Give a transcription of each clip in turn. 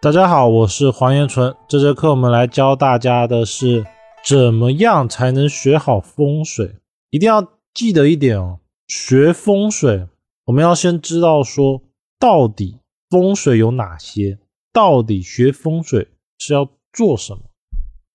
大家好，我是黄延纯。这节课我们来教大家的是怎么样才能学好风水。一定要记得一点哦，学风水我们要先知道说到底风水有哪些，到底学风水是要做什么。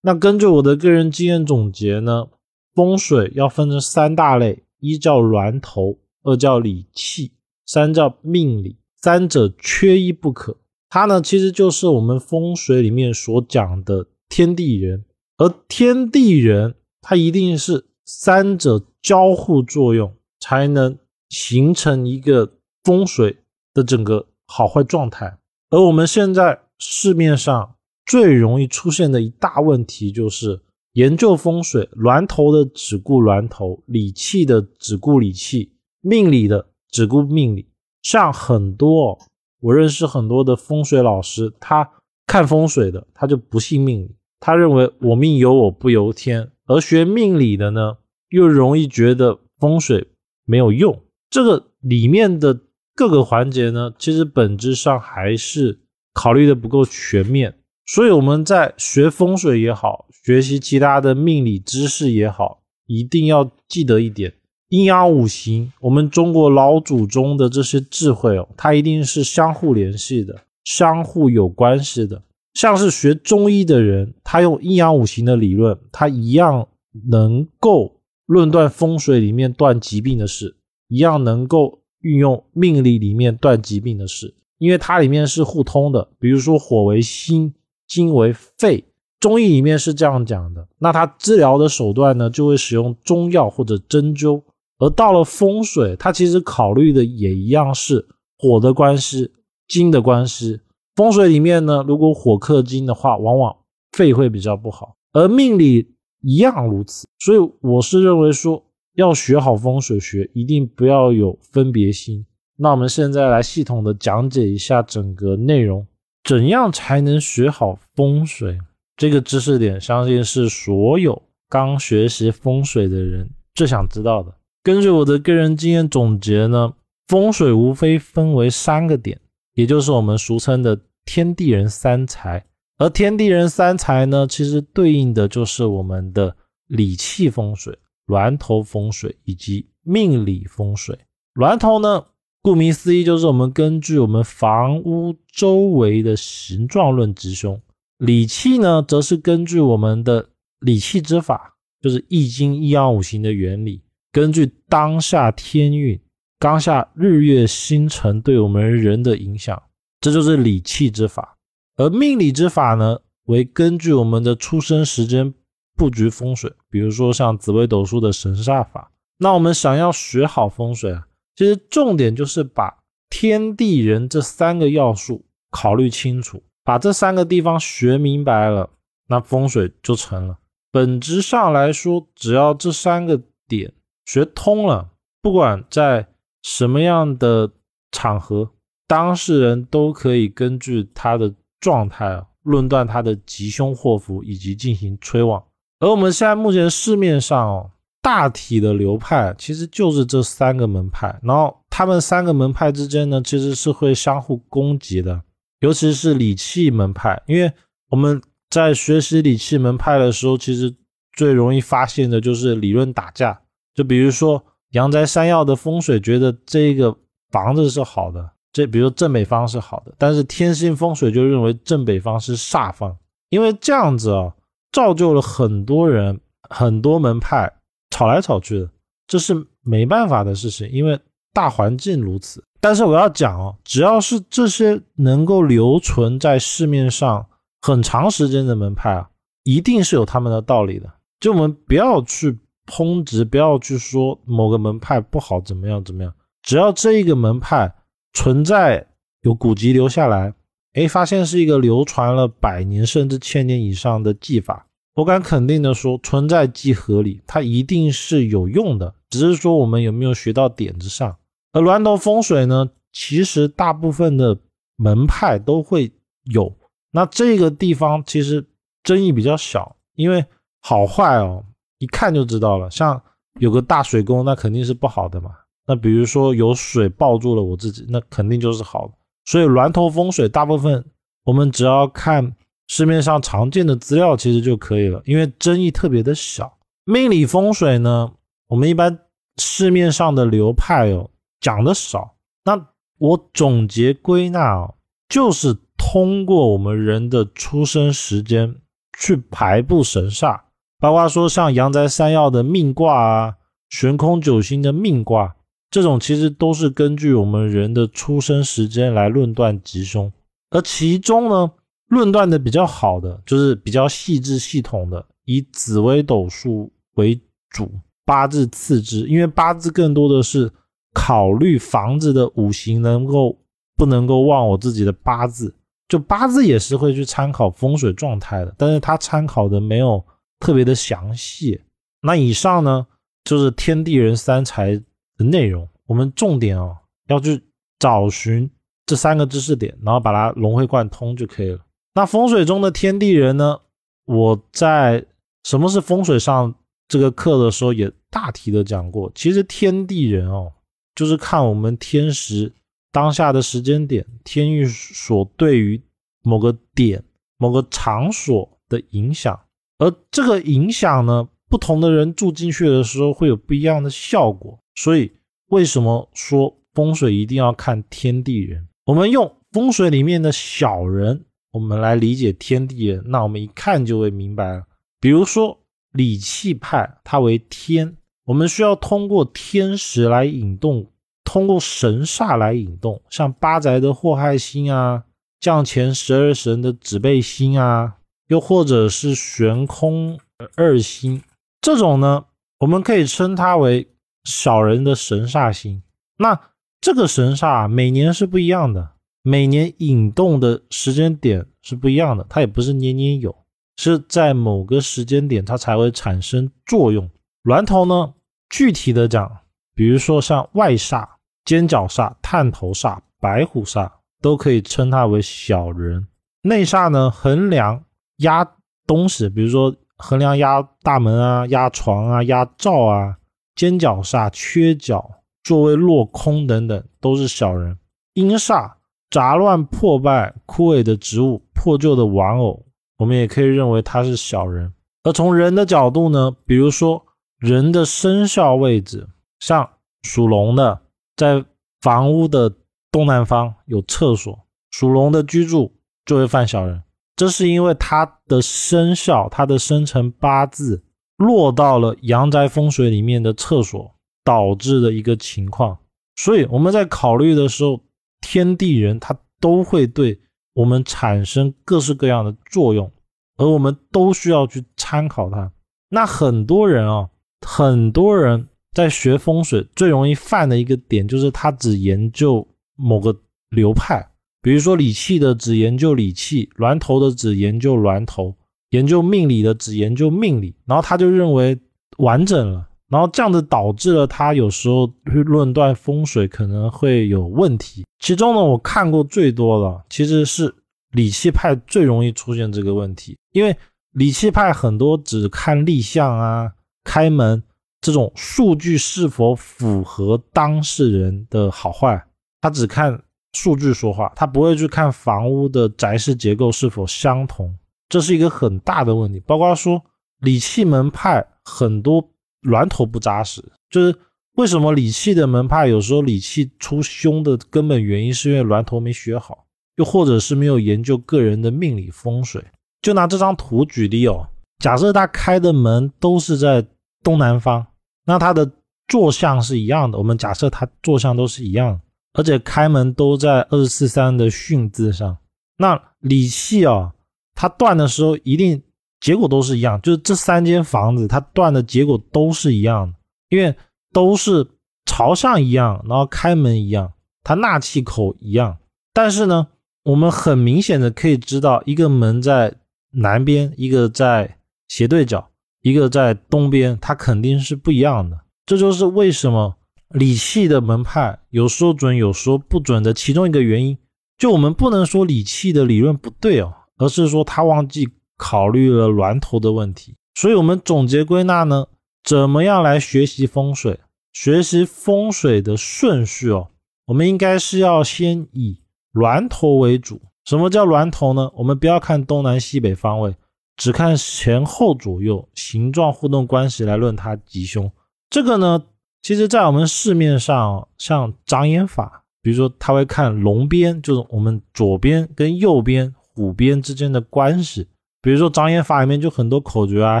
那根据我的个人经验总结呢，风水要分成三大类：一叫峦头，二叫理气，三叫命理。三者缺一不可。它呢，其实就是我们风水里面所讲的天地人，而天地人，它一定是三者交互作用，才能形成一个风水的整个好坏状态。而我们现在市面上最容易出现的一大问题，就是研究风水，峦头的只顾峦头，理气的只顾理气，命理的只顾命理，像很多。我认识很多的风水老师，他看风水的，他就不信命理，他认为我命由我不由天。而学命理的呢，又容易觉得风水没有用。这个里面的各个环节呢，其实本质上还是考虑的不够全面。所以我们在学风水也好，学习其他的命理知识也好，一定要记得一点。阴阳五行，我们中国老祖宗的这些智慧哦，它一定是相互联系的，相互有关系的。像是学中医的人，他用阴阳五行的理论，他一样能够论断风水里面断疾病的事，一样能够运用命理里面断疾病的事，因为它里面是互通的。比如说火为心，金为肺，中医里面是这样讲的。那他治疗的手段呢，就会使用中药或者针灸。而到了风水，它其实考虑的也一样是火的关系、金的关系。风水里面呢，如果火克金的话，往往肺会比较不好。而命理一样如此。所以我是认为说，要学好风水学，一定不要有分别心。那我们现在来系统的讲解一下整个内容，怎样才能学好风水？这个知识点，相信是所有刚学习风水的人最想知道的。根据我的个人经验总结呢，风水无非分为三个点，也就是我们俗称的天地人三才。而天地人三才呢，其实对应的就是我们的理气风水、峦头风水以及命理风水。峦头呢，顾名思义，就是我们根据我们房屋周围的形状论吉凶；理气呢，则是根据我们的理气之法，就是易经一阳五行的原理。根据当下天运、当下日月星辰对我们人的影响，这就是理气之法。而命理之法呢，为根据我们的出生时间布局风水。比如说像紫微斗数的神煞法。那我们想要学好风水啊，其实重点就是把天地人这三个要素考虑清楚，把这三个地方学明白了，那风水就成了。本质上来说，只要这三个点。学通了，不管在什么样的场合，当事人都可以根据他的状态啊论断他的吉凶祸福，以及进行催旺。而我们现在目前市面上哦，大体的流派其实就是这三个门派，然后他们三个门派之间呢，其实是会相互攻击的，尤其是理气门派，因为我们在学习理气门派的时候，其实最容易发现的就是理论打架。就比如说阳宅山药的风水，觉得这个房子是好的，这比如正北方是好的，但是天星风水就认为正北方是煞方，因为这样子啊，造就了很多人很多门派吵来吵去的，这是没办法的事情，因为大环境如此。但是我要讲哦，只要是这些能够留存在市面上很长时间的门派啊，一定是有他们的道理的，就我们不要去。抨击不要去说某个门派不好怎么样怎么样，只要这一个门派存在有古籍留下来，哎，发现是一个流传了百年甚至千年以上的技法，我敢肯定的说，存在即合理，它一定是有用的，只是说我们有没有学到点子上。而峦头风水呢，其实大部分的门派都会有，那这个地方其实争议比较小，因为好坏哦。一看就知道了，像有个大水沟，那肯定是不好的嘛。那比如说有水抱住了我自己，那肯定就是好的。所以峦头风水大部分我们只要看市面上常见的资料其实就可以了，因为争议特别的小。命理风水呢，我们一般市面上的流派哦讲的少。那我总结归纳哦，就是通过我们人的出生时间去排布神煞，包括说像阳宅三曜的命卦啊，悬空九星的命卦。这种其实都是根据我们人的出生时间来论断吉凶，而其中呢，论断的比较好的就是比较细致系统的，以紫微斗数为主，八字次之，因为八字更多的是考虑房子的五行能够不能够旺我自己的八字，就八字也是会去参考风水状态的，但是它参考的没有特别的详细。那以上呢，就是天地人三才。的内容，我们重点哦要去找寻这三个知识点，然后把它融会贯通就可以了。那风水中的天地人呢？我在什么是风水上这个课的时候也大体的讲过。其实天地人哦，就是看我们天时当下的时间点，天域所对于某个点、某个场所的影响，而这个影响呢，不同的人住进去的时候会有不一样的效果。所以，为什么说风水一定要看天地人？我们用风水里面的小人，我们来理解天地人，那我们一看就会明白了。比如说理气派，它为天，我们需要通过天时来引动，通过神煞来引动，像八宅的祸害星啊，降前十二神的指背星啊，又或者是悬空二星，这种呢，我们可以称它为。小人的神煞星，那这个神煞每年是不一样的，每年引动的时间点是不一样的，它也不是年年有，是在某个时间点它才会产生作用。峦头呢，具体的讲，比如说像外煞、尖角煞、探头煞、白虎煞，都可以称它为小人。内煞呢，横梁压东西，比如说横梁压大门啊、压床啊、压灶啊。尖角煞、缺角、座位落空等等，都是小人。阴煞杂乱破败、枯萎的植物、破旧的玩偶，我们也可以认为它是小人。而从人的角度呢，比如说人的生肖位置，像属龙的，在房屋的东南方有厕所，属龙的居住就会犯小人。这是因为他的生肖、他的生辰八字。落到了阳宅风水里面的厕所导致的一个情况，所以我们在考虑的时候，天地人他都会对我们产生各式各样的作用，而我们都需要去参考它。那很多人啊，很多人在学风水最容易犯的一个点就是他只研究某个流派，比如说理气的只研究理气，峦头的只研究峦头。研究命理的只研究命理，然后他就认为完整了，然后这样子导致了他有时候去论断风水可能会有问题。其中呢，我看过最多的其实是理气派最容易出现这个问题，因为理气派很多只看立项啊、开门这种数据是否符合当事人的好坏，他只看数据说话，他不会去看房屋的宅室结构是否相同。这是一个很大的问题，包括说理气门派很多峦头不扎实，就是为什么理气的门派有时候理气出凶的根本原因是因为峦头没学好，又或者是没有研究个人的命理风水。就拿这张图举例哦，假设他开的门都是在东南方，那他的坐向是一样的。我们假设他坐向都是一样，而且开门都在二十四三的巽字上，那理气啊。它断的时候一定结果都是一样，就是这三间房子它断的结果都是一样的，因为都是朝上一样，然后开门一样，它纳气口一样。但是呢，我们很明显的可以知道，一个门在南边，一个在斜对角，一个在东边，它肯定是不一样的。这就是为什么理气的门派有说准，有说不准的其中一个原因。就我们不能说理气的理论不对哦。而是说他忘记考虑了峦头的问题，所以我们总结归纳呢，怎么样来学习风水？学习风水的顺序哦，我们应该是要先以峦头为主。什么叫峦头呢？我们不要看东南西北方位，只看前后左右形状互动关系来论它吉凶。这个呢，其实在我们市面上，像长眼法，比如说他会看龙边，就是我们左边跟右边虎边之间的关系。比如说长眼法里面就很多口诀啊，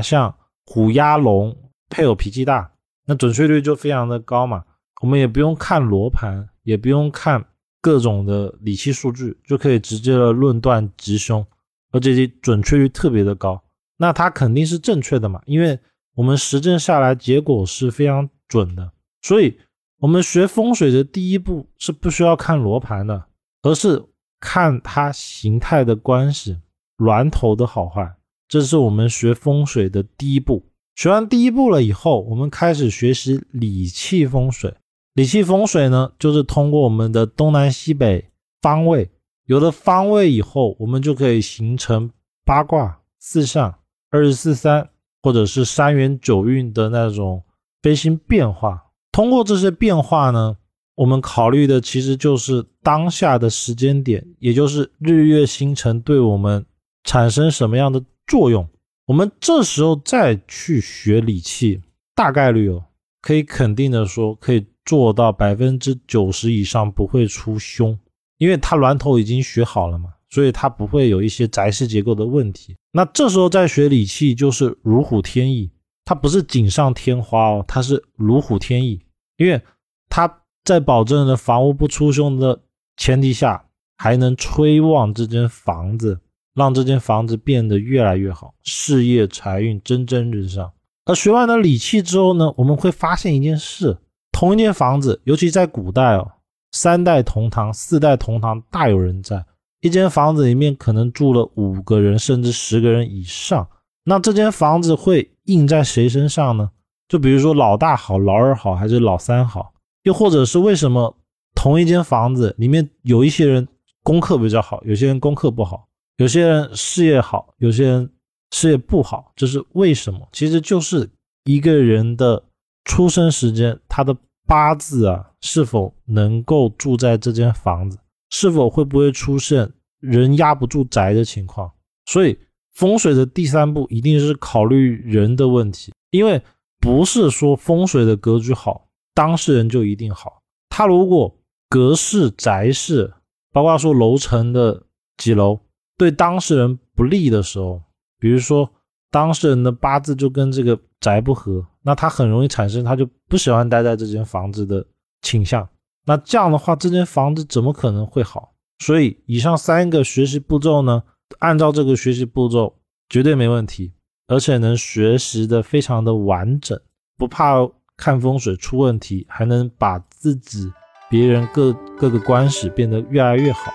像虎压龙配偶脾气大，那准确率就非常的高嘛。我们也不用看罗盘，也不用看。各种的理气数据就可以直接的论断吉凶，而且准确率特别的高，那它肯定是正确的嘛？因为我们实证下来结果是非常准的，所以我们学风水的第一步是不需要看罗盘的，而是看它形态的关系、峦头的好坏，这是我们学风水的第一步。学完第一步了以后，我们开始学习理气风水。理气风水呢，就是通过我们的东南西北方位，有了方位以后，我们就可以形成八卦、四象、二十四三，或者是三元九运的那种飞星变化。通过这些变化呢，我们考虑的其实就是当下的时间点，也就是日月星辰对我们产生什么样的作用。我们这时候再去学理气，大概率哦，可以肯定的说，可以。做到百分之九十以上不会出凶，因为它峦头已经学好了嘛，所以它不会有一些宅式结构的问题。那这时候再学理气就是如虎添翼，它不是锦上添花哦，它是如虎添翼，因为它在保证了房屋不出凶的前提下，还能催旺这间房子，让这间房子变得越来越好，事业财运蒸蒸日上。而学完了理气之后呢，我们会发现一件事。同一间房子，尤其在古代哦，三代同堂、四代同堂大有人在。一间房子里面可能住了五个人，甚至十个人以上。那这间房子会印在谁身上呢？就比如说老大好、老二好，还是老三好？又或者是为什么同一间房子里面有一些人功课比较好，有些人功课不好，有些人事业好，有些人事业不好？这是为什么？其实就是一个人的出生时间，他的。八字啊，是否能够住在这间房子？是否会不会出现人压不住宅的情况？所以风水的第三步一定是考虑人的问题，因为不是说风水的格局好，当事人就一定好。他如果格式、宅式，包括说楼层的几楼，对当事人不利的时候，比如说当事人的八字就跟这个宅不合。那他很容易产生他就不喜欢待在这间房子的倾向。那这样的话，这间房子怎么可能会好？所以以上三个学习步骤呢，按照这个学习步骤绝对没问题，而且能学习的非常的完整，不怕看风水出问题，还能把自己、别人各各个关系变得越来越好。